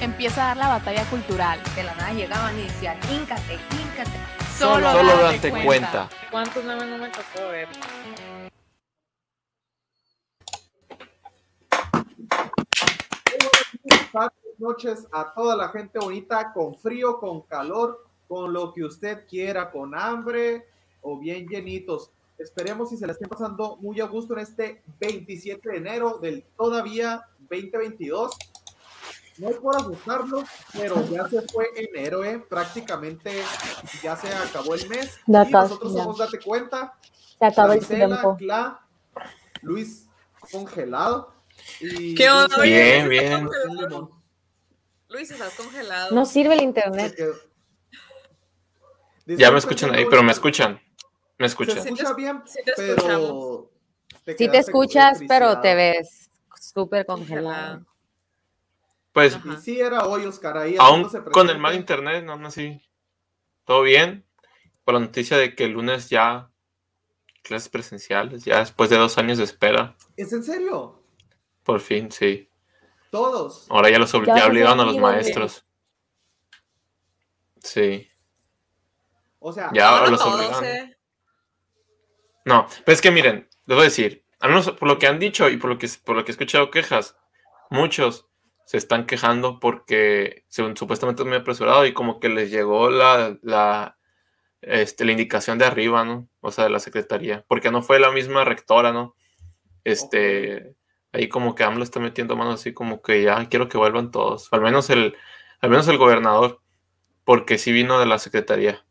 Empieza a dar la batalla cultural. De la nada llegaban y decían, híncate, híncate. Solo, Solo date date cuenta. ¿Cuántos memes no me tocó ver? Buenas noches a toda la gente bonita, con frío, con calor, con lo que usted quiera, con hambre o bien llenitos. Esperemos si se la estén pasando muy a gusto en este 27 de enero del todavía 2022. No es por asustarlos, pero ya se fue enero, ¿eh? prácticamente ya se acabó el mes. Ya y nosotros ya. somos Date Cuenta. Se acaba el tiempo. Cla, Luis congelado. Y ¿Qué onda? Dulce, Bien, bien. Luis, estás congelado. No sirve el internet. Se. Ya me escuchan ahí, pero me escuchan. Me Se escuchan. escucha bien, sí te pero. Sí te escuchas, pero te ves súper congelado. Pues Ajá. Y sí era hoy, Oscar, ahí aún con el mal internet, no, no, sí. Todo bien. Por la noticia de que el lunes ya clases presenciales, ya después de dos años de espera. ¿Es en serio? Por fin, sí. Todos. Ahora ya los Ya obligaron a los maestros. Sí. O sea, Ya, ahora no, los todos, obligaron. eh. No, pero es que miren, les voy a decir, al menos por lo que han dicho y por lo que, por lo que he escuchado quejas, muchos se están quejando porque según, supuestamente es muy apresurado y como que les llegó la, la, este, la indicación de arriba, ¿no? O sea, de la secretaría, porque no fue la misma rectora, ¿no? Este, ahí como que AMLO está metiendo manos así como que ya quiero que vuelvan todos, al menos el, al menos el gobernador, porque sí vino de la secretaría.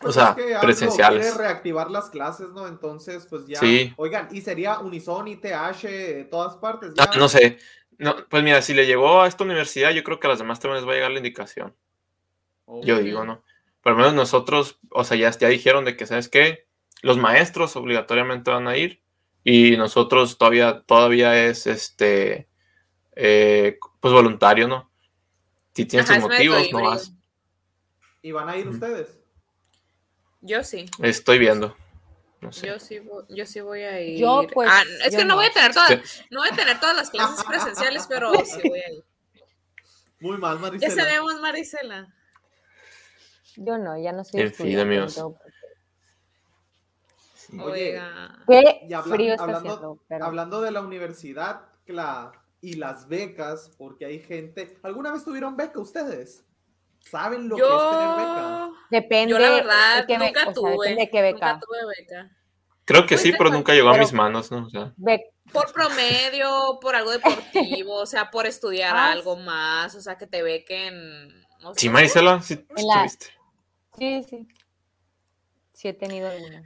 pues o sea, es que presenciales. Quiere reactivar las clases, ¿no? Entonces, pues ya. Sí. Oigan, y sería Unison, ITH, de todas partes. Ah, no sé. No, pues mira, si le llegó a esta universidad, yo creo que a las demás también les va a llegar la indicación. Yo digo, ¿no? Pero al menos nosotros, o sea, ya, ya dijeron de que, ¿sabes qué? Los maestros obligatoriamente van a ir y nosotros todavía, todavía es, este, eh, pues voluntario, ¿no? Si tienes Ajá, tus motivos, no vas. ¿Y van a ir ustedes? Yo sí. Estoy viendo. No sé. Yo sí, voy, yo sí voy a ir. Yo, pues, Ah, es yo que no, no. voy a tener todas, Sí. no voy a tener todas las clases presenciales, pero sí voy a ir. Muy mal, Ya Maricela. sabemos, Marisela. Yo no, ya no soy En fin, amigos. Oye, Oiga. Qué Y frío está hablando- haciendo, pero Hablando de la universidad la, y las becas, porque hay gente. ¿Alguna vez tuvieron beca ustedes? ¿Saben lo que es tener beca? Depende yo la verdad, nunca o sea, tuve. depende de qué beca. Nunca tuve beca. Creo que Pues sí, pero nunca llegó a mis manos, ¿no? O sea, Por promedio, por algo deportivo, o sea, por estudiar Ah. algo más, o sea, que te bequen. No sé, sí. Marisela, sí, En la- sí, sí. Sí he tenido algunas.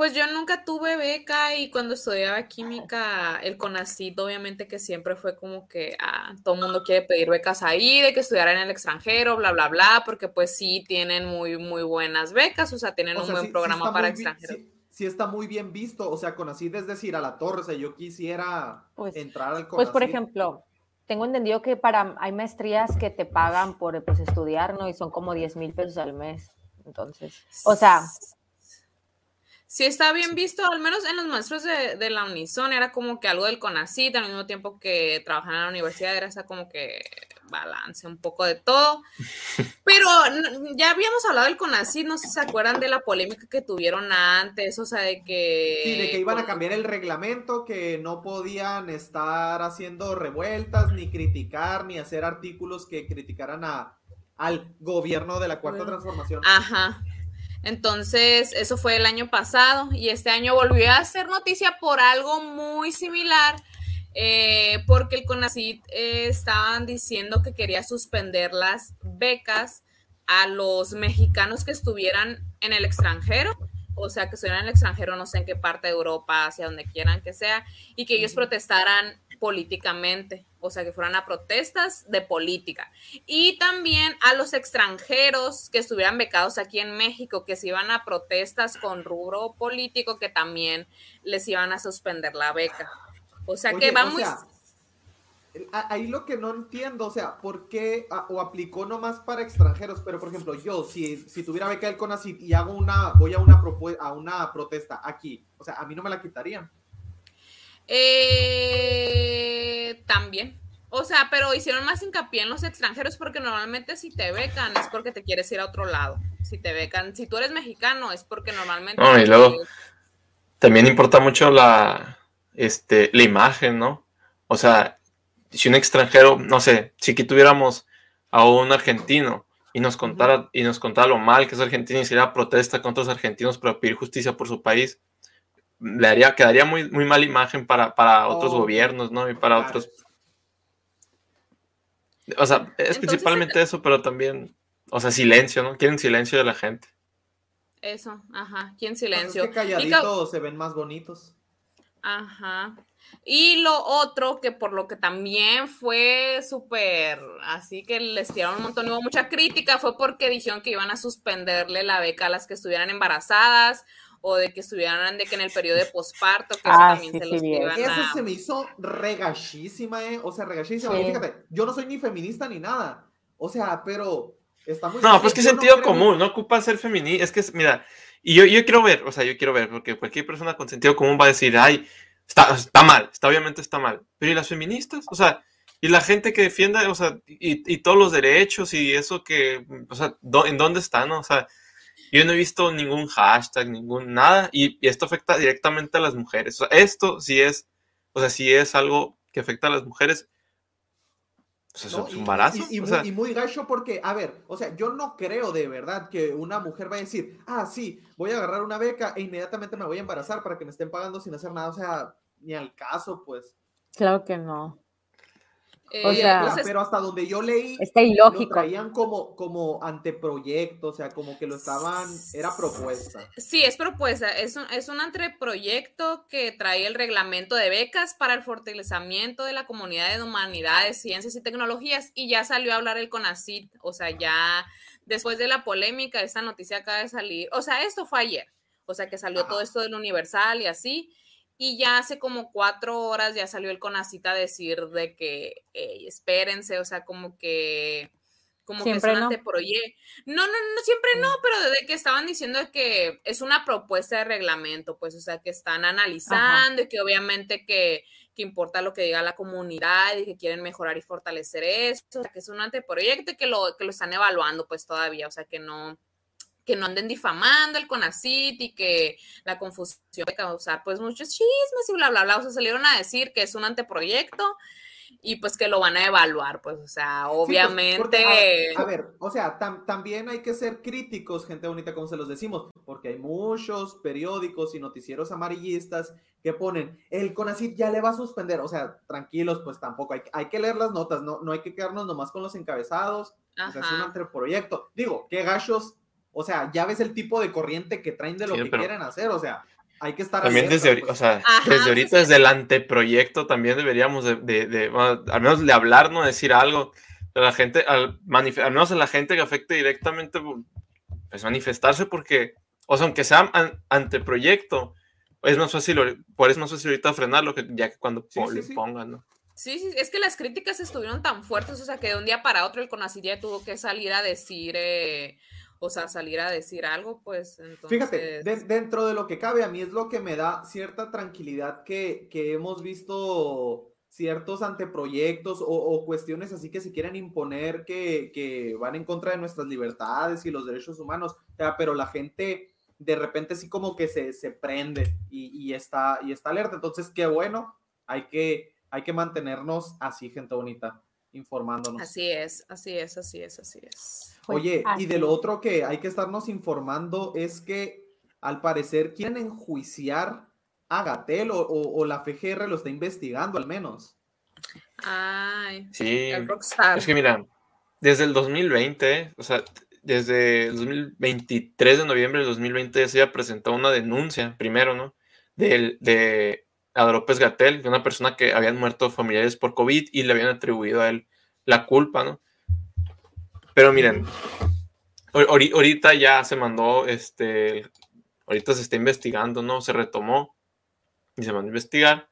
Pues yo nunca tuve beca y cuando estudiaba química, el CONACYT obviamente que siempre fue como que ah, todo el mundo quiere pedir becas ahí, de que estudiara en el extranjero, bla, bla, bla, porque pues sí tienen muy, muy buenas becas, o sea, tienen O un sea, buen sí- programa para extranjeros. sí- sí está muy bien visto, o sea, Conacid es decir, a la torre, o sea, yo quisiera Pues- entrar al Conacid. Pues, por ejemplo, tengo entendido que para hay maestrías que te pagan por pues, estudiar, ¿no? Y son como 10 mil pesos al mes. Entonces, o sea, Sí está bien visto, al menos en los maestros de, de la Unison era como que algo del CONACYT, al mismo tiempo que trabajaban en la universidad, era esa como que balance un poco de todo. Pero ya habíamos hablado del CONACYT, no sé si se acuerdan de la polémica que tuvieron antes, o sea, de que... Sí, de que iban a cambiar el reglamento, que no podían estar haciendo revueltas, ni criticar, ni hacer artículos que criticaran a, al gobierno de la Cuarta Bueno. Transformación. Ajá. Entonces, eso fue el año pasado y este año volvió a ser noticia por algo muy similar, eh, porque el CONACYT eh, estaban diciendo que quería suspender las becas a los mexicanos que estuvieran en el extranjero, o sea, que estuvieran en el extranjero, no sé en qué parte de Europa, hacia donde quieran que sea, y que ellos protestaran políticamente. O sea, que fueran a protestas de política. Y también a los extranjeros que estuvieran becados aquí en México, que se iban a protestas con rubro político, que también les iban a suspender la beca. O sea, que va muy... sea, Ahí lo que no entiendo, o sea, ¿por qué a- o aplicó nomás para extranjeros? Pero, por ejemplo, yo, si, si tuviera beca del CONACYT y hago una, voy a una, a una protesta aquí, o sea, a mí no me la quitarían. Eh, también. O sea, pero hicieron más hincapié en los extranjeros porque normalmente si te becan es porque te quieres ir a otro lado. Si te becan, si tú eres mexicano es porque normalmente... No, y luego- También importa mucho la, este, la imagen, ¿no? O sea, si un extranjero, no sé, si aquí tuviéramos a un argentino y nos contara, y nos contara lo mal que es Argentina y hiciera protesta contra los argentinos para pedir justicia por su país, le haría, quedaría muy, muy mala imagen para, para otros Oh, gobiernos, ¿no? Y para claro. otros. O sea, es Entonces, principalmente eso, pero también, o sea, silencio, ¿no? Quieren silencio de la gente. Eso, ajá, aquí en Pues silencio. es que Y calladitos se ven más bonitos. Ajá. Y lo otro que por lo que también fue súper, así que les tiraron un montón, hubo mucha crítica, fue porque dijeron que iban a suspenderle la beca a las que estuvieran embarazadas o de que estuvieran de que en el periodo de posparto, que eso Ah, también sí, se sí, los vi eso. Eso a... se me hizo regachísima, ¿eh? O sea, regachísima. Sí. Fíjate, yo no soy ni feminista ni nada. O sea, pero está muy... No, pues que yo no sentido creo- común, no ocupa ser feminista. Es que, es- mira, y yo, yo quiero ver, o sea, yo quiero ver, porque cualquier persona con sentido común va a decir, ay, está, está mal, está obviamente está mal. Pero ¿y las feministas? O sea, y la gente que defienda, o sea, y, y todos los derechos y eso que, o sea, ¿dó- ¿en dónde están? O sea, yo no he visto ningún hashtag, ningún nada, y, y esto afecta directamente a las mujeres. O sea, esto sí es, o sea, sí es algo que afecta a las mujeres. Es Y- embarazo. Y, y o muy, sea, y muy gacho porque, a ver, o sea, yo no creo de verdad que una mujer vaya a decir, ah, sí, voy a agarrar una beca e inmediatamente me voy a embarazar para que me estén pagando sin hacer nada. O sea, ni al caso, pues. Claro que no. Eh, o sea, es- pero hasta donde yo leí, Está lo traían como, como anteproyecto, o sea, como que lo estaban, era propuesta. Sí, es propuesta. Es un, es un anteproyecto que trae el reglamento de becas para el fortalecimiento de la comunidad de humanidades, ciencias y tecnologías y ya salió a hablar el CONACIT. O sea, ya después de la polémica, esta noticia acaba de salir. O sea, esto fue ayer. O sea, que salió todo esto del Universal y así. Y ya hace como cuatro horas ya salió el CONACIT a decir de que "Ey, espérense, o sea, como que como que Siempre es un no. anteproyecto. No, no, no, siempre no, pero desde que estaban diciendo que es una propuesta de reglamento, pues, o sea, que están analizando y que obviamente que, que importa lo que diga la comunidad y que quieren mejorar y fortalecer esto, o sea, que es un anteproyecto y que lo, que lo están evaluando, pues, todavía, o sea, que no que no anden difamando el CONACIT y que la confusión puede causar pues muchos chismes y bla, bla, bla, o sea, salieron a decir que es un anteproyecto y pues que lo van a evaluar, pues, o sea, Sí, pues, obviamente... porque, a, a ver, o sea, tam- también hay que ser críticos, gente bonita, como se los decimos, porque hay muchos periódicos y noticieros amarillistas que ponen, el CONACYT ya le va a suspender, o sea, tranquilos, pues tampoco, hay, hay que leer las notas, no, no hay que quedarnos nomás con los encabezados, o sea, es un anteproyecto. Digo, qué gachos, o sea, ya ves el tipo de corriente que traen de lo Sí, que pero- quieren hacer, o sea, hay que estar También desde ahorita, pues. o sea, Ajá, desde ahorita, sí. desde el anteproyecto, también deberíamos de, de- de, bueno, al menos de hablar, no decir algo. A la gente, al, manif- al menos a la gente que afecte directamente, pues manifestarse porque, o sea, aunque sea an- anteproyecto, es más fácil, por eso es más fácil ahorita frenarlo que ya que cuando Sí, po- sí, le sí. pongan, ¿no? Sí, sí, es que las críticas estuvieron tan fuertes, o sea, que de un día para otro el CONACYT ya tuvo que salir a decir, eh, o sea, salir a decir algo, pues, entonces... Fíjate, de- dentro de lo que cabe, a mí es lo que me da cierta tranquilidad que, que hemos visto ciertos anteproyectos o, o cuestiones así que se quieren imponer que, que van en contra de nuestras libertades y los derechos humanos, o sea, pero la gente de repente sí como que se, se prende y, y está, y está alerta, entonces qué bueno, hay que, hay que mantenernos así, gente bonita, informándonos. Así es, así es, así es, así es. Pues, Oye, y de lo otro que hay que estarnos informando es que al parecer quieren enjuiciar a Gatel o, o- o la FGR lo está investigando al menos. Ay, Sí, es que mira, desde el 2020, o sea, desde el 2023 de noviembre del 2020 se había presentado una denuncia, primero, ¿no? Del, de, a López Gatel, una persona que habían muerto familiares por COVID y le habían atribuido a él la culpa, ¿no? Pero miren, ahor- ahori- ahorita ya se mandó, este, ahorita se está investigando, ¿no? Se retomó y se mandó a investigar.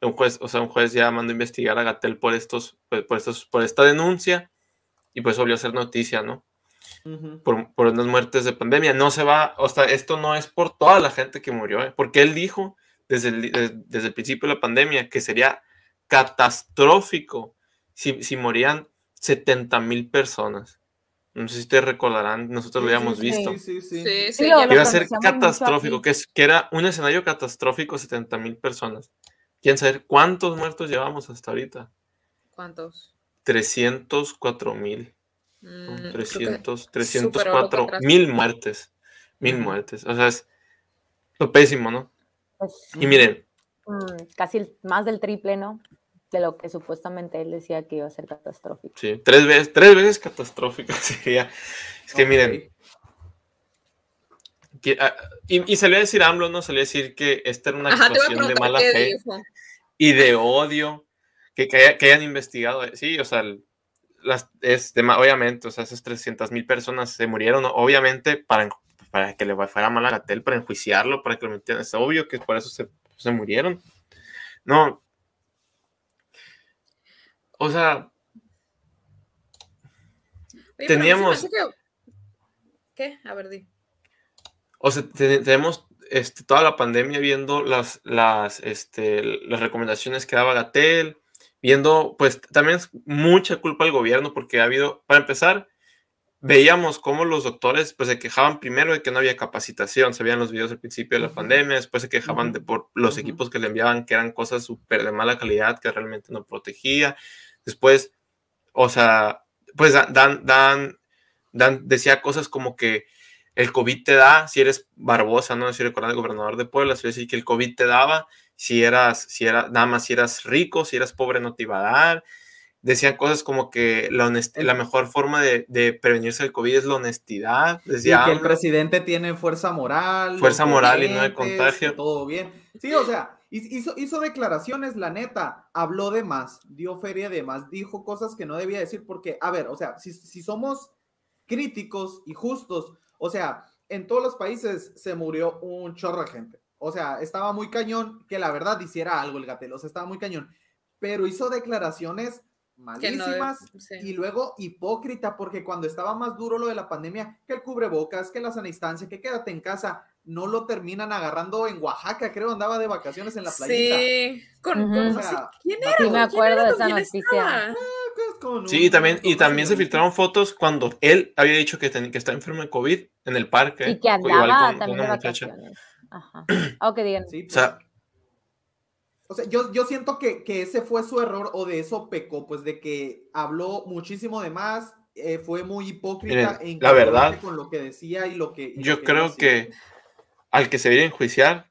Un juez, o sea, un juez ya mandó a investigar a Gatel por estos, por, por estos, por esta denuncia y pues volvió a ser noticia, ¿no? Por, por unas muertes de pandemia. No se va, o sea, esto no es por toda la gente que murió, ¿eh? porque él dijo desde el, des- desde el principio de la pandemia que sería catastrófico si, si morían 70 mil personas. No sé si ustedes recordarán, nosotros lo habíamos sí, visto. Sí, sí, sí. Sí, sí, Sí, ya lo- lo- Iba a ser catastrófico, que, es, que era un escenario catastrófico, 70 mil personas. ¿Quieren saber cuántos muertos llevamos hasta ahorita? ¿Cuántos? 304 mil. Mm, Son creo que 300, superó lo que 304 atrás. mil muertes. Mil muertes. O sea, es lo pésimo, ¿no? Pues, Y miren, mm, casi el- más del triple, ¿no? De lo que supuestamente él decía que iba a ser catastrófico. sí, tres veces, tres veces catastrófico sería. Es que Ok. miren, que, ah, y, y salió a decir AMLO, ¿no? Salió a decir que esta era una Ajá, actuación de mala fe dijo. y de odio que, que, haya- que hayan investigado. Sí, o sea, las, es obviamente, o sea, esas 300 mil personas se murieron, obviamente, para, para que le fuera mal a Gatel, para enjuiciarlo, para que lo metieran. Es obvio que por eso se, se murieron. No. O sea, Oye, Teníamos- que- ¿Qué? A ver, di. O sea, te- tenemos este, toda la pandemia viendo las, las, este, las recomendaciones que daba Gatel, viendo, pues también es mucha culpa al gobierno porque ha habido, para empezar, veíamos cómo los doctores pues se quejaban primero de que no había capacitación, se veían los videos al principio de la Ujú. pandemia, después se quejaban Ujú. de por los Ujú. equipos que le enviaban que eran cosas súper de mala calidad que realmente no protegía, después, o sea, pues da- dan, dan, dan, decía cosas como que el COVID te da si eres Barbosa, ¿no? Si el gobernador de Puebla, se decir que el COVID te daba si eras, si era, nada más si eras rico, si eras pobre no te iba a dar. Decían cosas como que la, la mejor forma de, de prevenirse del COVID es la honestidad. Y Decía que el presidente tiene fuerza moral. Fuerza moral y no de contagio. Todo bien. Sí, o sea, hizo, hizo declaraciones, la neta, habló de más, dio feria de más, dijo cosas que no debía decir, porque, a ver, o sea, si, si somos críticos y justos, o sea, en todos los países se murió un chorro de gente. O sea, estaba muy cañón que la verdad hiciera algo el Gatel, o sea, estaba muy cañón. Pero hizo declaraciones No, malísimas sí. y luego hipócrita, porque cuando estaba más duro lo de la pandemia, que el cubrebocas, que la sana distancia, que quédate en casa, no lo terminan agarrando en Oaxaca, creo, andaba de vacaciones en la playita. Sí, con, con- O sea, ¿quién era? Sí, me ¿Quién acuerdo era? de ¿Con esa noticia. estaba? pues, con Sí, también, con y también se filtraron fotos cuando él había dicho que, ten- que está enfermo de COVID en el parque. Y que andaba con- con también de una muchacha. vacaciones. Ajá. O que digan. Sí, O pues, sea, O sea, yo, yo siento que, que ese fue su error o de eso pecó, pues de que habló muchísimo de más, eh, fue muy hipócrita Miren, e la verdad, con lo que decía y lo que... y lo yo que creo hacía. que al que se debería enjuiciar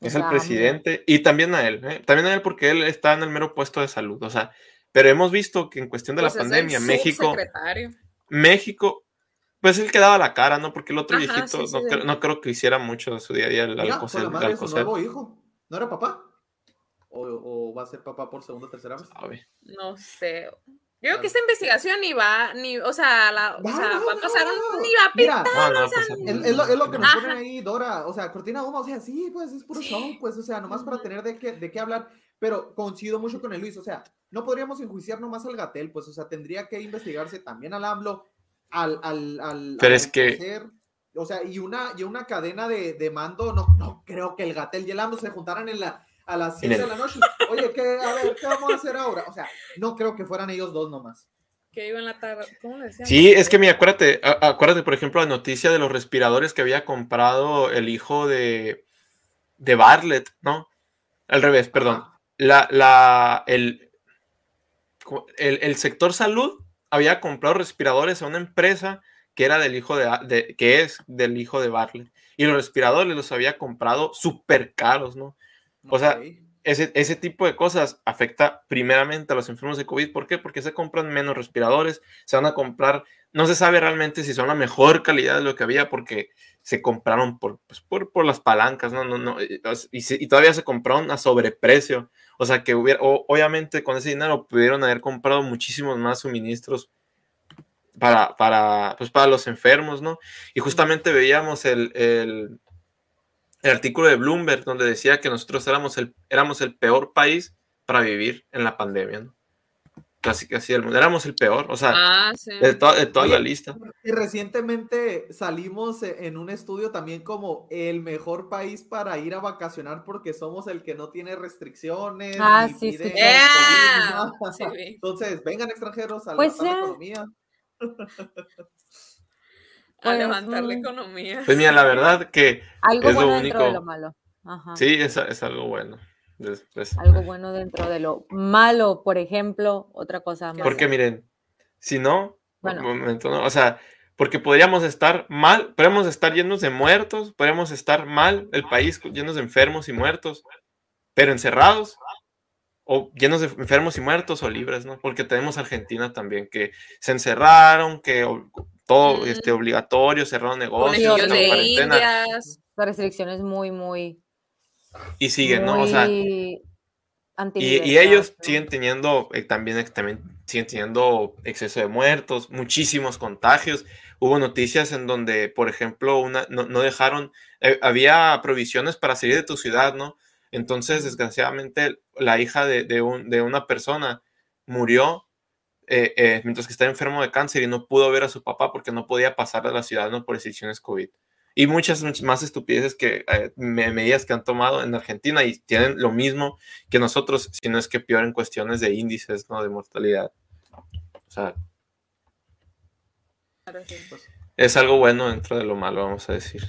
es el a AMLO. presidente y también a él, ¿eh? también a él porque él está en el mero puesto de salud, o sea, pero hemos visto que en cuestión de Pues la el pandemia, México. México, pues el que daba la cara, ¿no? Porque el otro Ajá, viejito sí, sí, no, sí. creo, no creo que hiciera mucho de su día a día al, al Mira, coser- con la al madre de su nuevo hijo. ¿No era papá? ¿O, o va a ser papá por segunda o tercera vez? Sabe. No sé. Yo creo que esta investigación ni va, ni, o sea, la, o Va, sea, no, va a pasar, un- ni va a Mira, pintar. No, no, o sea, pues, Es, es lo, es lo que nos ponen ahí, Dora. O sea, cortina humo, o sea, sí, pues es puro show, pues, o sea, nomás para tener de qué, de qué hablar. Pero coincido mucho con el Luis, o sea, no podríamos enjuiciar nomás al Gatel, pues, o sea, tendría que investigarse también al AMLO, al. al, al Pero al es que- O sea, y una, y una cadena de, de mando, no, no creo que el Gatel y el AMLO se juntaran en la, a las 7 de la noche. Oye, ¿qué, a ver, ¿qué vamos a hacer ahora? O sea, no creo que fueran ellos dos nomás. que iba en la tarde. ¿Cómo le decían? Sí, es que mira, acuérdate, acuérdate, por ejemplo, la noticia de los respiradores que había comprado el hijo de, de Bartlett, ¿no? Al revés, perdón. La, la, el, el, el sector salud había comprado respiradores a una empresa que era del hijo de, de- que es del hijo de Bartlett. Y los respiradores los había comprado súper caros, ¿no? O sea, ese, ese tipo de cosas afecta primeramente a los enfermos de COVID. ¿Por qué? Porque se compran menos respiradores, se van a comprar, no se sabe realmente si son la mejor calidad de lo que había porque se compraron por, pues, por, por las palancas, ¿no? no, no y, y, todavía se compraron a sobreprecio. O sea que hubiera, o, obviamente con ese dinero pudieron haber comprado muchísimos más suministros para, para, pues para los enfermos, ¿no? Y justamente veíamos el, el, el, artículo de Bloomberg donde decía que nosotros éramos el, éramos el peor país para vivir en la pandemia, ¿no? Casi, casi el mundo. Éramos el peor, o sea, ah, sí. de, to de, toda Oye, la lista. Y recientemente salimos e, en un estudio también como el mejor país para ir a vacacionar porque somos el que no tiene restricciones. Ah, ni sí, sí. Yeah. Sí. Entonces, vengan extranjeros a Pues la ya. economía. A Pues, levantar la mm. economía. Pues mira, la verdad que Algo es lo bueno dentro de único. lo malo. Ajá. Sí, es, es algo bueno. Es- es- Algo bueno dentro de lo malo, por ejemplo, otra cosa mala. Porque miren, si no, Bueno. un momento, ¿no? O sea, porque podríamos estar mal, podríamos estar llenos de muertos, podríamos estar mal, el país llenos de enfermos y muertos, pero encerrados, o llenos de enfermos y muertos o libres, ¿no? Porque tenemos Argentina también, que se encerraron, que todo Mm. este, obligatorio, cerraron negocios, de cuarentena, indias. La restricción es muy, muy, y siguen, ¿no? O sea, muy Y, y ellos ¿no? siguen teniendo, eh, también, también siguen teniendo exceso de muertos, muchísimos contagios. Hubo noticias en donde, por ejemplo, una, no, no dejaron, eh, había provisiones para salir de tu ciudad, ¿no? Entonces, desgraciadamente, la hija de, de un- de una persona murió eh, eh, mientras que estaba enfermo de cáncer y no pudo ver a su papá porque no podía pasar a la ciudad, ¿no? Por restricciones COVID. Y muchas, muchas más estupideces que eh, me- medidas que han tomado en Argentina y tienen lo mismo que nosotros, si no es que peor en cuestiones de índices, ¿no? De mortalidad. O sea, es algo bueno dentro de lo malo, vamos a decir.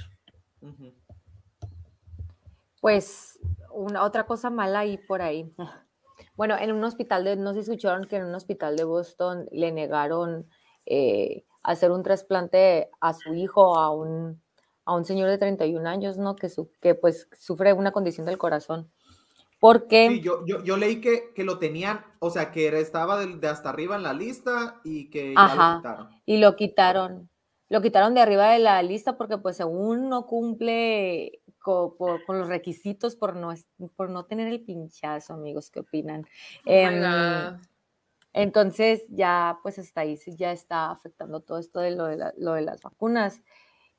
Pues una otra cosa mala ahí por ahí. Bueno, en un hospital de, no sé si escucharon que en un hospital de Boston le negaron eh, hacer un trasplante a su hijo, a un, a un señor de 31 años, ¿no? Que, su, que pues sufre una condición del corazón. Porque, Sí, yo, yo, yo leí que, que lo tenían, o sea, que estaba de, de hasta arriba en la lista y que ya Ajá. lo quitaron. y lo quitaron, lo quitaron de arriba de la lista porque pues según no cumple co- por- con los requisitos por no, por no tener el pinchazo, amigos, ¿qué opinan? Oh Em. Entonces ya pues hasta ahí ya está afectando todo esto de lo de, la- lo de las vacunas.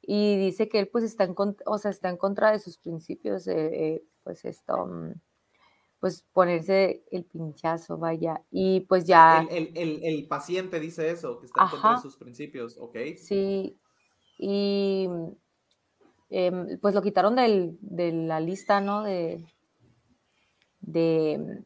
Y dice que él pues está en, con- o sea, está en contra de sus principios, eh, eh, pues esto, mm, pues ponerse el pinchazo, vaya. Y pues ya, El, el, el, el paciente dice eso, que está en contra Ajá. de sus principios, ¿ok? sí, y em, pues lo quitaron del- de la lista, ¿no? De, de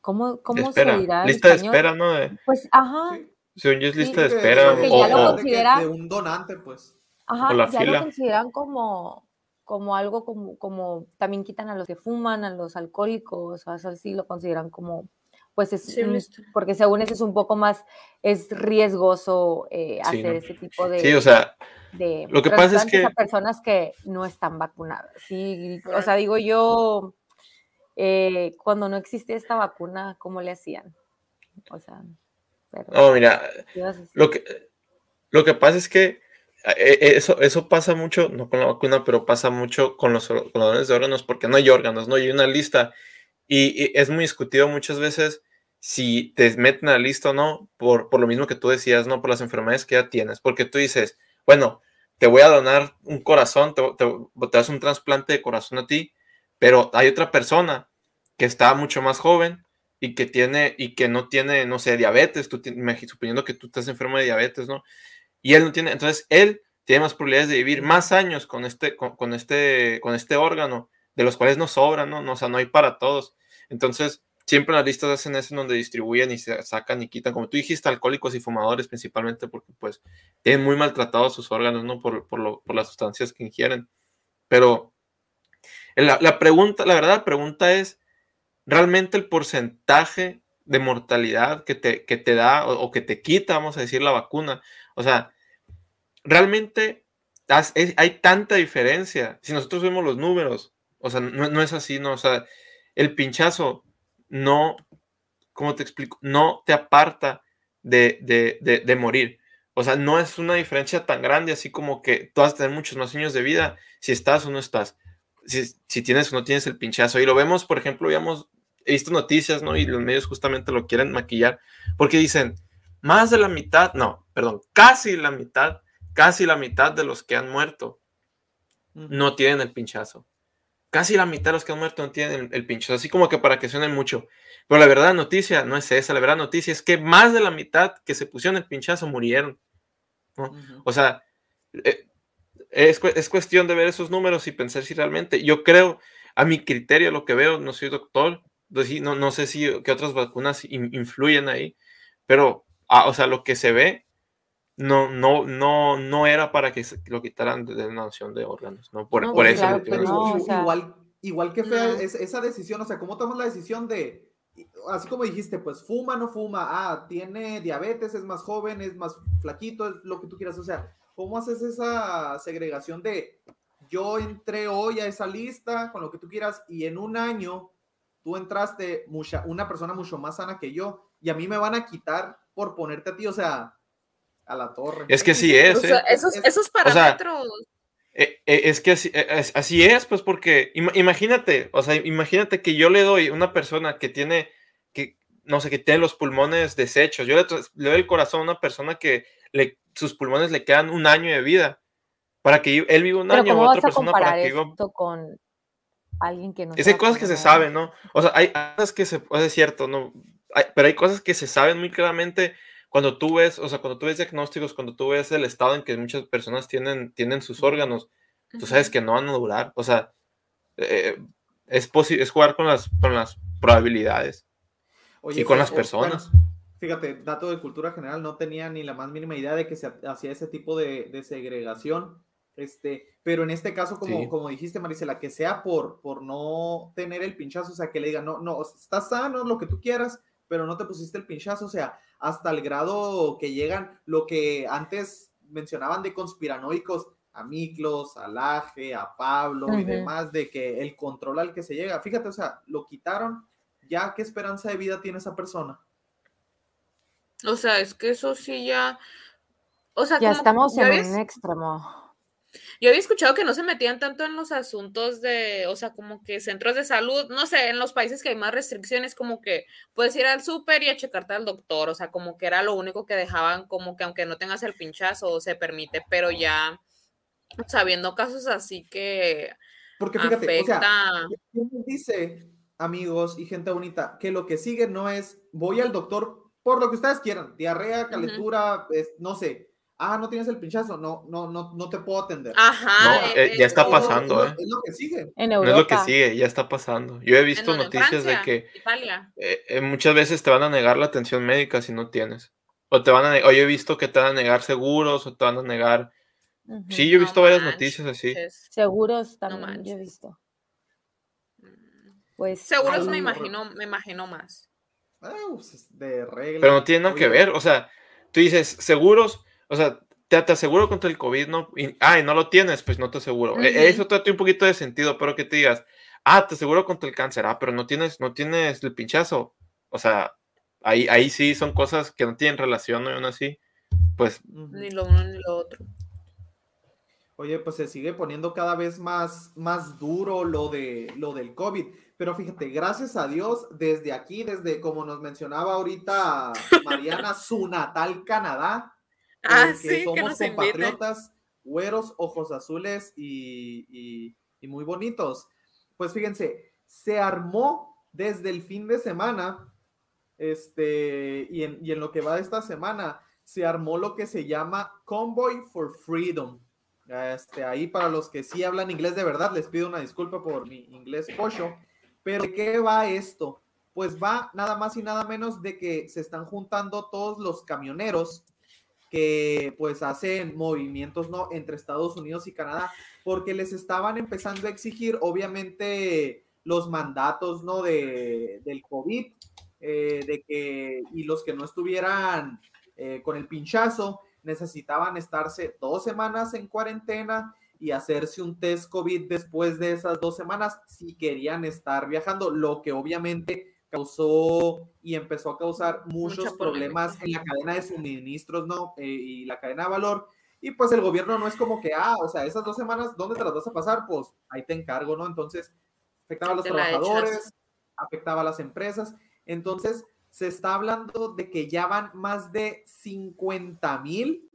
¿cómo, De cómo espera, se dirá lista de espera, ¿no? De, Pues, ajá, Sí. según yo es Sí, lista de espera. que ya o- lo o- de que- considera- de un donante, pues. Ajá, o la ya fila. lo consideran como, como algo como, como también quitan a los que fuman, a los alcohólicos, o sea, sí lo consideran como, pues es, Sí, porque según eso es un poco más, es riesgoso eh, Sí, hacer ¿no? ese tipo de, Sí, o sea, de lo que pasa es que- a personas que no están vacunadas. Sí, o sea, digo yo, eh, cuando no existía esta vacuna, ¿cómo le hacían? O sea, pero, no, mira. Lo que, lo que pasa es que eh, eh, eso, eso pasa mucho, no con la vacuna, pero pasa mucho con los, con los dones de órganos, porque no hay órganos, no hay una lista. Y, y es muy discutido muchas veces si te meten a la lista o no, por, por lo mismo que tú decías, ¿no? Por las enfermedades que ya tienes. Porque tú dices, bueno, te voy a donar un corazón, te, te, te das un trasplante de corazón a ti, pero hay otra persona que está mucho más joven y que tiene y que no tiene, no sé, diabetes, tú suponiendo que tú estás enfermo de diabetes, ¿no? Y él no tiene, entonces él tiene más probabilidades de vivir más años con este, con, con este, con este órgano, de los cuales no sobran, ¿no? No, O sea, no hay para todos. Entonces, siempre las listas hacen eso en donde distribuyen y se sacan y quitan, como tú dijiste, alcohólicos y fumadores principalmente, porque pues tienen muy maltratados sus órganos, ¿no? Por, por, lo- por las sustancias que ingieren. Pero la, la pregunta, la verdad, la pregunta es, ¿realmente el porcentaje de mortalidad que te, que te da o, o que te quita, vamos a decir, la vacuna? O sea, realmente has- es- hay tanta diferencia. Si nosotros vemos los números, o sea, no, no es así, ¿no? O sea, el pinchazo no, ¿cómo te explico? No te aparta de, de, de, de morir. O sea, no es una diferencia tan grande así como que tú vas a tener muchos más años de vida si estás o no estás. Si, si tienes o no tienes el pinchazo. Y lo vemos, por ejemplo, habíamos he visto noticias, ¿no? Y los medios justamente lo quieren maquillar porque dicen, más de la mitad, no, perdón, casi la mitad, casi la mitad de los que han muerto no tienen el pinchazo. Casi la mitad de los que han muerto no tienen el, el pinchazo, así como que para que suene mucho. Pero la verdad noticia no es esa, la verdad noticia es que más de la mitad que se pusieron el pinchazo murieron. ¿no? O sea, eh, es, es cuestión de ver esos números y pensar si realmente, yo creo, a mi criterio, lo que veo, no soy doctor, pues no, no sé si que otras vacunas in- influyen ahí, pero, ah, o sea, lo que se ve, no, no, no, no era para que se- lo quitaran de, de una donación de órganos, ¿no? Por, No, por pues eso. claro lo que tienen. no, o Igual- sea- igual, igual que fea No. es- esa decisión, o sea, ¿cómo tomas la decisión de, así como dijiste, pues fuma, no fuma, ah, tiene diabetes, es más joven, es más flaquito, es lo que tú quieras, o sea, ¿cómo haces esa segregación de yo entré hoy a esa lista con lo que tú quieras y en un año tú entraste mucha, una persona mucho más sana que yo y a mí me van a quitar por ponerte a ti, o sea, a la torre. Es que sí es, O sea, ¿eh? esos, es- esos parámetros. Eh, eh, es que así eh, es, así es, pues porque ima- imagínate, o sea, imagínate que yo le doy a una persona que tiene, que no sé, que tiene los pulmones deshechos, yo le, doy el corazón a una persona que le, sus pulmones le quedan un año de vida, para que yo- él viva un Pero año, ¿cómo o vas otra persona para que viva con alguien que no es hay cosas que se saben, ¿no? O sea, hay cosas que se, o sea, es cierto, ¿no? Hay- pero hay cosas que se saben muy claramente cuando tú ves, o sea, cuando tú ves diagnósticos, cuando tú ves el estado en que muchas personas tienen, tienen sus órganos, tú sabes que no van a durar. O sea, eh, es, es jugar con las, con las probabilidades Oye, y con pues, las personas. bueno, fíjate, dato de cultura general, no tenía ni la más mínima idea de que se ha- hacía ese tipo de, de segregación. Este, pero en este caso, como, Sí. como dijiste, Marisela, que sea por, por no tener el pinchazo, o sea, que le digan, no, no, estás sano, lo que tú quieras, pero no te pusiste el pinchazo, o sea, hasta el grado que llegan lo que antes mencionaban de conspiranoicos, a Miklos, a Laje, a Pablo y demás, de que el control al que se llega, fíjate, o sea, lo quitaron, ya qué esperanza de vida tiene esa persona. O sea, es que eso sí ya. O sea, Ya como- estamos en un extremo. Yo había escuchado que no se metían tanto en los asuntos de, o sea, como que centros de salud, no sé, en los países que hay más restricciones, como que puedes ir al súper y a checarte al doctor, o sea, como que era lo único que dejaban, como que aunque no tengas el pinchazo, se permite, pero ya, sabiendo casos así que Porque fíjate, o sea, afecta. ¿quién nos dice, amigos y gente bonita, que lo que sigue no es voy al doctor por lo que ustedes quieran, diarrea, calentura, es- no sé. Ah, no tienes el pinchazo, no, no, no, no te puedo atender. Ajá, No, eh, eh, ya eh, está Es lo- pasando, ¿eh? Es lo que sigue. En No es lo que Europa. sigue, ya está pasando. Yo he ¿en visto noticias de Francia? que Italia. eh, eh, muchas veces te van a negar la atención médica si no tienes. O te van a o yo he visto que te van a negar seguros o te van a negar. Sí, yo he No visto varias manches. noticias así. Seguros también yo he visto. Pues Seguros me imagino, me imagino más. Ah, pues, es de regla. Pero no tiene nada que ver. O sea, tú dices seguros, o sea, te, te aseguro contra el COVID, ¿no? Y, ah, y no lo tienes, pues no te aseguro. E- Ujú. Eso trata un poquito de sentido, pero que te digas, ah, te aseguro contra el cáncer, ah, pero no tienes, no tienes el pinchazo. O sea, ahí, ahí sí son cosas que no tienen relación, ¿no? Y aún así, pues. Ni lo uno ni lo otro. Oye, pues se sigue poniendo cada vez más, más duro lo, de, lo del COVID. Pero fíjate, gracias a Dios, desde aquí, desde como nos mencionaba ahorita Mariana, su natal Canadá, Ah, eh, sí, que que somos nos inviten. compatriotas, güeros, ojos azules y, y- y muy bonitos. Pues fíjense, se armó desde el fin de semana, este, y en, y en lo que va de esta semana, se armó lo que se llama Convoy for Freedom. Este, ahí para los que sí hablan inglés de verdad, les pido una disculpa por mi inglés pocho. Pero ¿de qué va esto? Pues va nada más y nada menos de que se están juntando todos los camioneros que pues hacen movimientos no entre Estados Unidos y Canadá porque les estaban empezando a exigir obviamente los mandatos no de del COVID eh, de que y los que no estuvieran eh, con el pinchazo necesitaban estarse dos semanas en cuarentena y hacerse un test COVID después de esas dos semanas si querían estar viajando, lo que obviamente causó y empezó a causar muchos Mucha problemas en la cadena de suministros, ¿no? Eh, y la cadena de valor. Y pues el gobierno no es como que, ah, o sea, esas dos semanas, ¿dónde te las vas a pasar? Pues ahí te encargo, ¿no? Entonces, afectaba a los trabajadores, afectaba a las empresas. Entonces, se está hablando de que ya van más de 50 mil,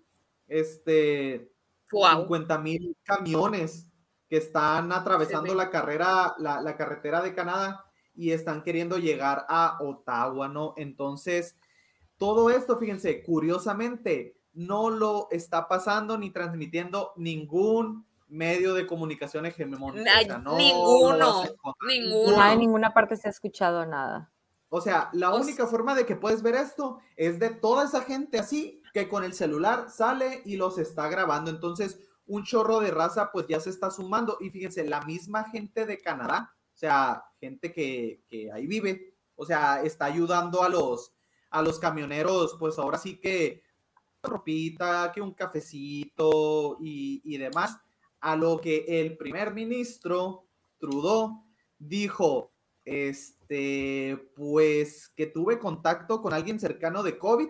este, Wow. 50 mil camiones que están atravesando ve. la carrera, la, la carretera de Canadá y están queriendo llegar a Ottawa, ¿no? Entonces, todo esto, fíjense, curiosamente, no lo está pasando ni transmitiendo ningún medio de comunicación hegemónico. o Ay, sea, no- ninguno, no ninguno. No, en ninguna parte se ha escuchado nada. o sea, la O única forma de que puedes ver esto es de toda esa gente así que con el celular sale y los está grabando. Entonces, un chorro de raza pues ya se está sumando. Y fíjense, la misma gente de Canadá, o sea, gente que, que ahí vive, o sea, está ayudando a los, a los camioneros, pues ahora sí que ropita, que un cafecito y, y demás. A lo que el primer ministro Trudeau dijo, este, pues que tuve contacto con alguien cercano de COVID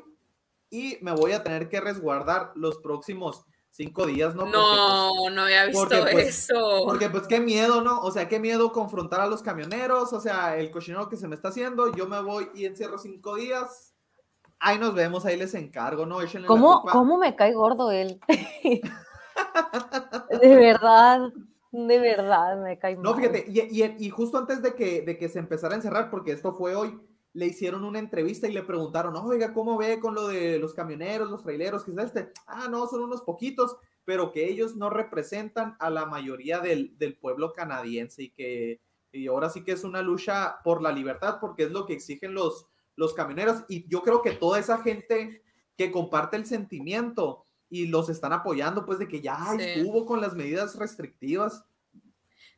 y me voy a tener que resguardar los próximos cinco días, ¿no? Porque, No, no había visto porque, pues, eso. porque pues qué miedo, ¿no? O sea, qué miedo confrontar a los camioneros, o sea, el cochinero que se me está haciendo, yo me voy y encierro cinco días. Ahí nos vemos, ahí les encargo, ¿no? Échenle ¿Cómo. ¿Cómo me cae gordo él? de verdad, de verdad me cae No, mal. fíjate, y, y- y justo antes de que, de que se empezara a encerrar, porque esto fue hoy, le hicieron una entrevista y le preguntaron, oiga, ¿cómo ve con lo de los camioneros, los traileros? ¿Qué es este? Ah, no, son unos poquitos, pero que ellos no representan a la mayoría del, del pueblo canadiense y que y ahora sí que es una lucha por la libertad, porque es lo que exigen los, los camioneros. Y yo creo que toda esa gente que comparte el sentimiento y los están apoyando, pues de que ya Sí. estuvo con las medidas restrictivas.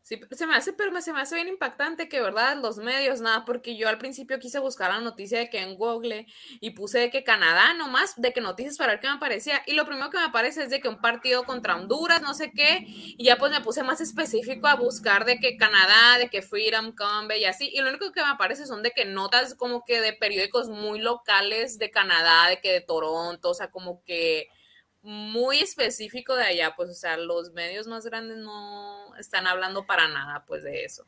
Sí, se me hace, pero me- se me hace bien impactante que, ¿verdad? Los medios, nada, porque yo al principio quise buscar la noticia de que en Google y puse de que Canadá nomás, de que noticias para ver qué me aparecía. Y lo primero que me aparece es de que un partido contra Honduras, no sé qué, y ya pues me puse más específico a buscar de que Canadá, de que Freedom, Combe y así. Y lo único que me aparece son de que notas como que de periódicos muy locales de Canadá, de que de Toronto, o sea, como que muy específico de allá, pues, o sea, los medios más grandes no están hablando para nada, pues, de eso.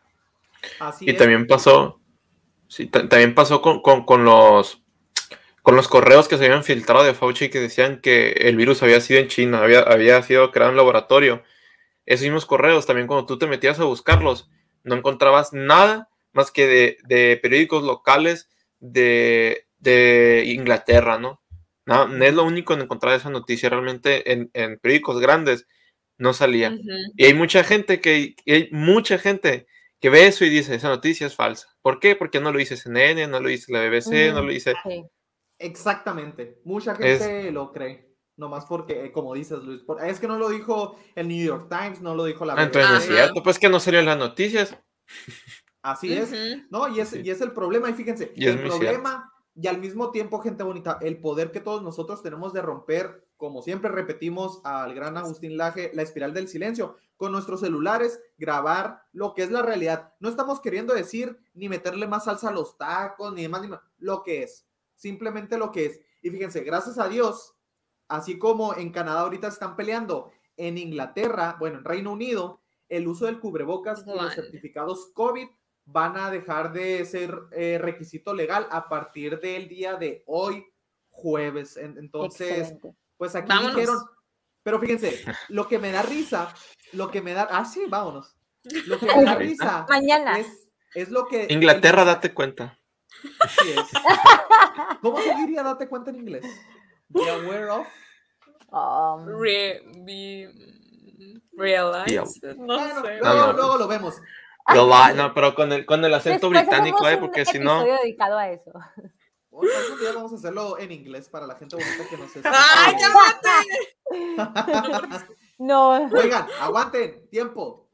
Así Y es. también pasó, sí, ta- también pasó con, con- con los con los correos que se habían filtrado de Fauci que decían que el virus había sido en China, había, había sido creado en laboratorio. Esos mismos correos, también cuando tú te metías a buscarlos, no encontrabas nada más que de, de periódicos locales de, de Inglaterra, ¿no? No, no es lo único en encontrar esa noticia, realmente en, en periódicos grandes no salía. Ujú. Y hay mucha gente que, y hay mucha gente que ve eso y dice, esa noticia es falsa. ¿Por qué? Porque no lo dice CNN, no lo dice la BBC, no Ujú. lo dice... Sí. Exactamente. Mucha Es- gente lo cree. Nomás porque, eh, como dices, Luis, por- es que no lo dijo el New York Times, no lo dijo la Ah, entonces no es cierto, pues que no salieron las noticias. Así es. Ujú. No, y es, Sí. y es el problema. Y fíjense, Y es el problema y al mismo tiempo, gente bonita, el poder que todos nosotros tenemos de romper, como siempre repetimos al gran Agustín Laje, la espiral del silencio, con nuestros celulares, grabar lo que es la realidad. No estamos queriendo decir ni meterle más salsa a los tacos, ni demás, ni más, lo que es. Simplemente lo que es. Y fíjense, gracias a Dios, así como en Canadá ahorita están peleando, en Inglaterra, bueno, en Reino Unido, el uso del cubrebocas y los certificados COVID van a dejar de ser eh, requisito legal a partir del día de hoy, jueves. En- Entonces, Excelente. pues aquí Vámonos. dijeron, pero fíjense, lo que me da risa, lo que me da, ah, sí, vámonos. Lo que me da risa Mañana. es, es lo que... Inglaterra, el- date cuenta. Así es. ¿Cómo se diría date cuenta en inglés? Be aware of. Um, Re- be- realize. No Bueno, sé. luego, No, no. luego lo vemos. Lo va- no, pero con el, con el acento después británico, ¿eh? Porque si no... dedicado a eso. Algún día vamos a hacerlo en inglés para la gente bonita que nos escucha. ¡Ay, No. Oigan, aguanten, tiempo.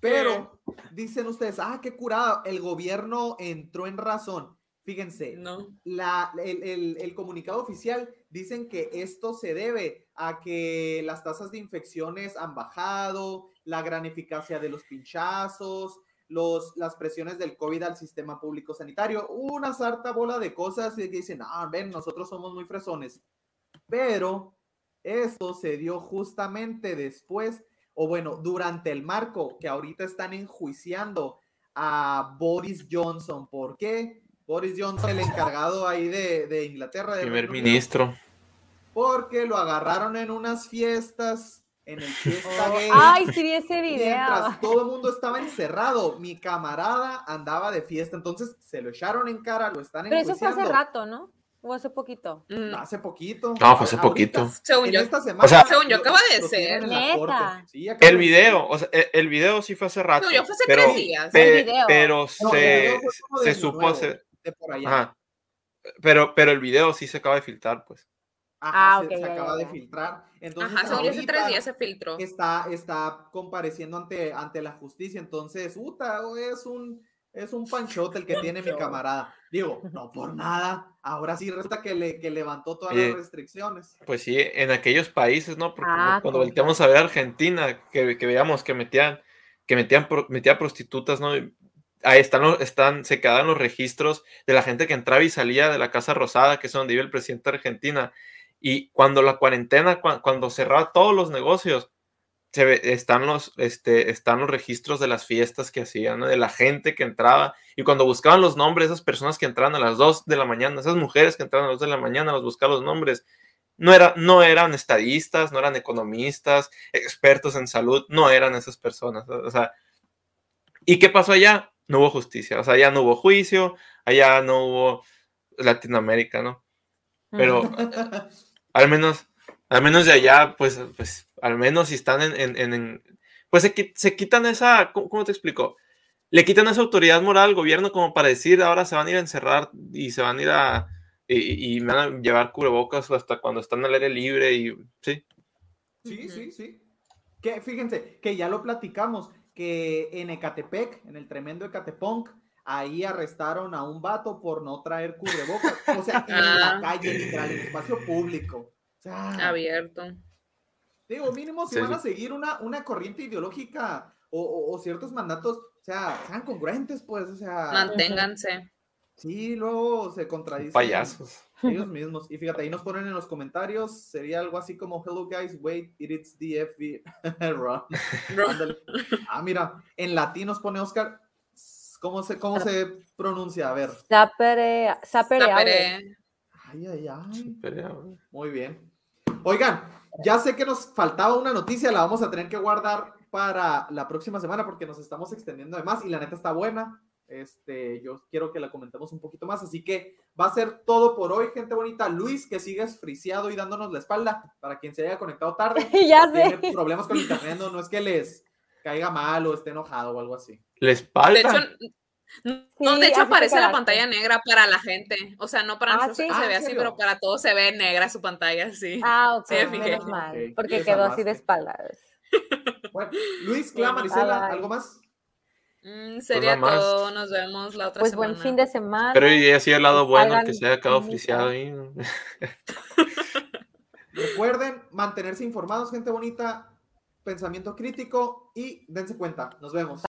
Pero dicen ustedes, ah, qué curado, el gobierno entró en razón. Fíjense, No. la, el, el- el comunicado oficial dicen que esto se debe a que las tasas de infecciones han bajado, la gran eficacia de los pinchazos, los, las presiones del COVID al sistema público sanitario, una sarta bola de cosas y que dicen, ah, ven, nosotros somos muy fresones. Pero esto se dio justamente después, o bueno, durante el marco que ahorita están enjuiciando a Boris Johnson. ¿Por qué? Boris Johnson, el encargado ahí de, de Inglaterra. de Primer Reino Unido, ministro. Porque lo agarraron en unas fiestas, en el fiesta gay. Ay, sí vi ese video. Mientras todo el mundo estaba encerrado, mi camarada andaba de fiesta, entonces se lo echaron en cara, lo están Pero eso fue hace rato, ¿no? O hace poquito. Mm, Hace poquito. No, fue hace Ahorita, poquito. Según En yo. esta semana. sea- Según yo, acaba de ser. Neta. Sí, El de video, o sea, el, el video sí fue hace rato. Según yo, fue hace pero, tres días. pe- El video. pero No, el se, se supo hacer. de por allá. Ajá. Pero, pero el video sí se acaba de filtrar, pues. Ajá, Ah, se, ok, se acaba de filtrar. Entonces, Ajá, hace tres días se filtró. está, está compareciendo ante, ante la justicia. Entonces, puta, es un, es un panchote el que tiene mi camarada. Digo, no por nada. Ahora sí resta que, le, que levantó todas Eh, las restricciones. Pues sí, en aquellos países, ¿no? Porque Ah, cuando con volteamos a ver Argentina, que, que veíamos que metían, que metían, pro- metía prostitutas, ¿no? Y Ahí están, los- están, se quedaban los registros de la gente que entraba y salía de la Casa Rosada, que es donde vive el presidente de Argentina. Y cuando la cuarentena, cua- cuando cerraba todos los negocios, se ve- están, los, este, están los registros de las fiestas que hacían, ¿no? de la gente que entraba. Y cuando buscaban los nombres esas personas que entraban a las 2 de la mañana, esas mujeres que entraban a las 2 de la mañana, los buscaban los nombres. No, era, no eran estadistas, no eran economistas, expertos en salud, no eran esas personas. O sea, ¿y qué pasó allá? No hubo justicia, o sea, allá no hubo juicio, allá no hubo Latinoamérica, ¿no? Pero al menos, al menos de allá, pues, pues al menos si están en, en- en- en- pues se, se quitan esa, ¿cómo, cómo te explico? Le quitan esa autoridad moral al gobierno como para decir, ahora se van a ir a encerrar y se van a ir a, y, y me van a llevar cubrebocas hasta cuando están al aire libre y, sí. Sí, sí, sí. Que fíjense, que ya lo platicamos, que en Ecatepec, en el tremendo Ecatepunk, ahí arrestaron a un vato por no traer cubrebocas. O sea, en la Ah. calle, literal, en espacio público. O sea, Abierto. digo, mínimo si Sí, van a seguir una, una corriente ideológica o, o- o ciertos mandatos, o sea, sean congruentes, pues, o sea, Manténganse. sí, luego se contradicen Payasos. ellos mismos. Y fíjate, ahí nos ponen en los comentarios, sería algo así como, hello guys, wait, it's. Run. Ándale. Ah, mira, en latín nos pone Oscar. ¿Cómo se, cómo se pronuncia? A ver. Sapere, sapere. Ay, ay, ay. Muy bien. Oigan, ya sé que nos faltaba una noticia, la vamos a tener que guardar para la próxima semana porque nos estamos extendiendo de más y la neta está buena. Este, yo quiero que la comentemos un poquito más, así que va a ser todo por hoy, gente bonita. Luis, que sigues friseado y dándonos la espalda para quien se haya conectado tarde. ya Tiene sé. problemas con internet, no, no es que les caiga mal o esté enojado o algo así. la De espalda. hecho, no, Sí, de hecho aparece la pantalla negra para la gente. O sea, no para Ah, nosotros ¿sí? que Ah, se ¿en ve así, pero para todos se ve negra su pantalla, sí. Ah, ok, Sí, menos mal, porque quedó así de espaldas. Bueno, Luis, Cla, Marisela. ¿algo más? Mm, sería nada más. todo. Nos vemos la otra Pues semana. buen fin de semana. Pero y así el lado bueno, Hagan que se haya quedado friciado ahí. Recuerden mantenerse informados, gente bonita, pensamiento crítico y dense cuenta. Nos vemos.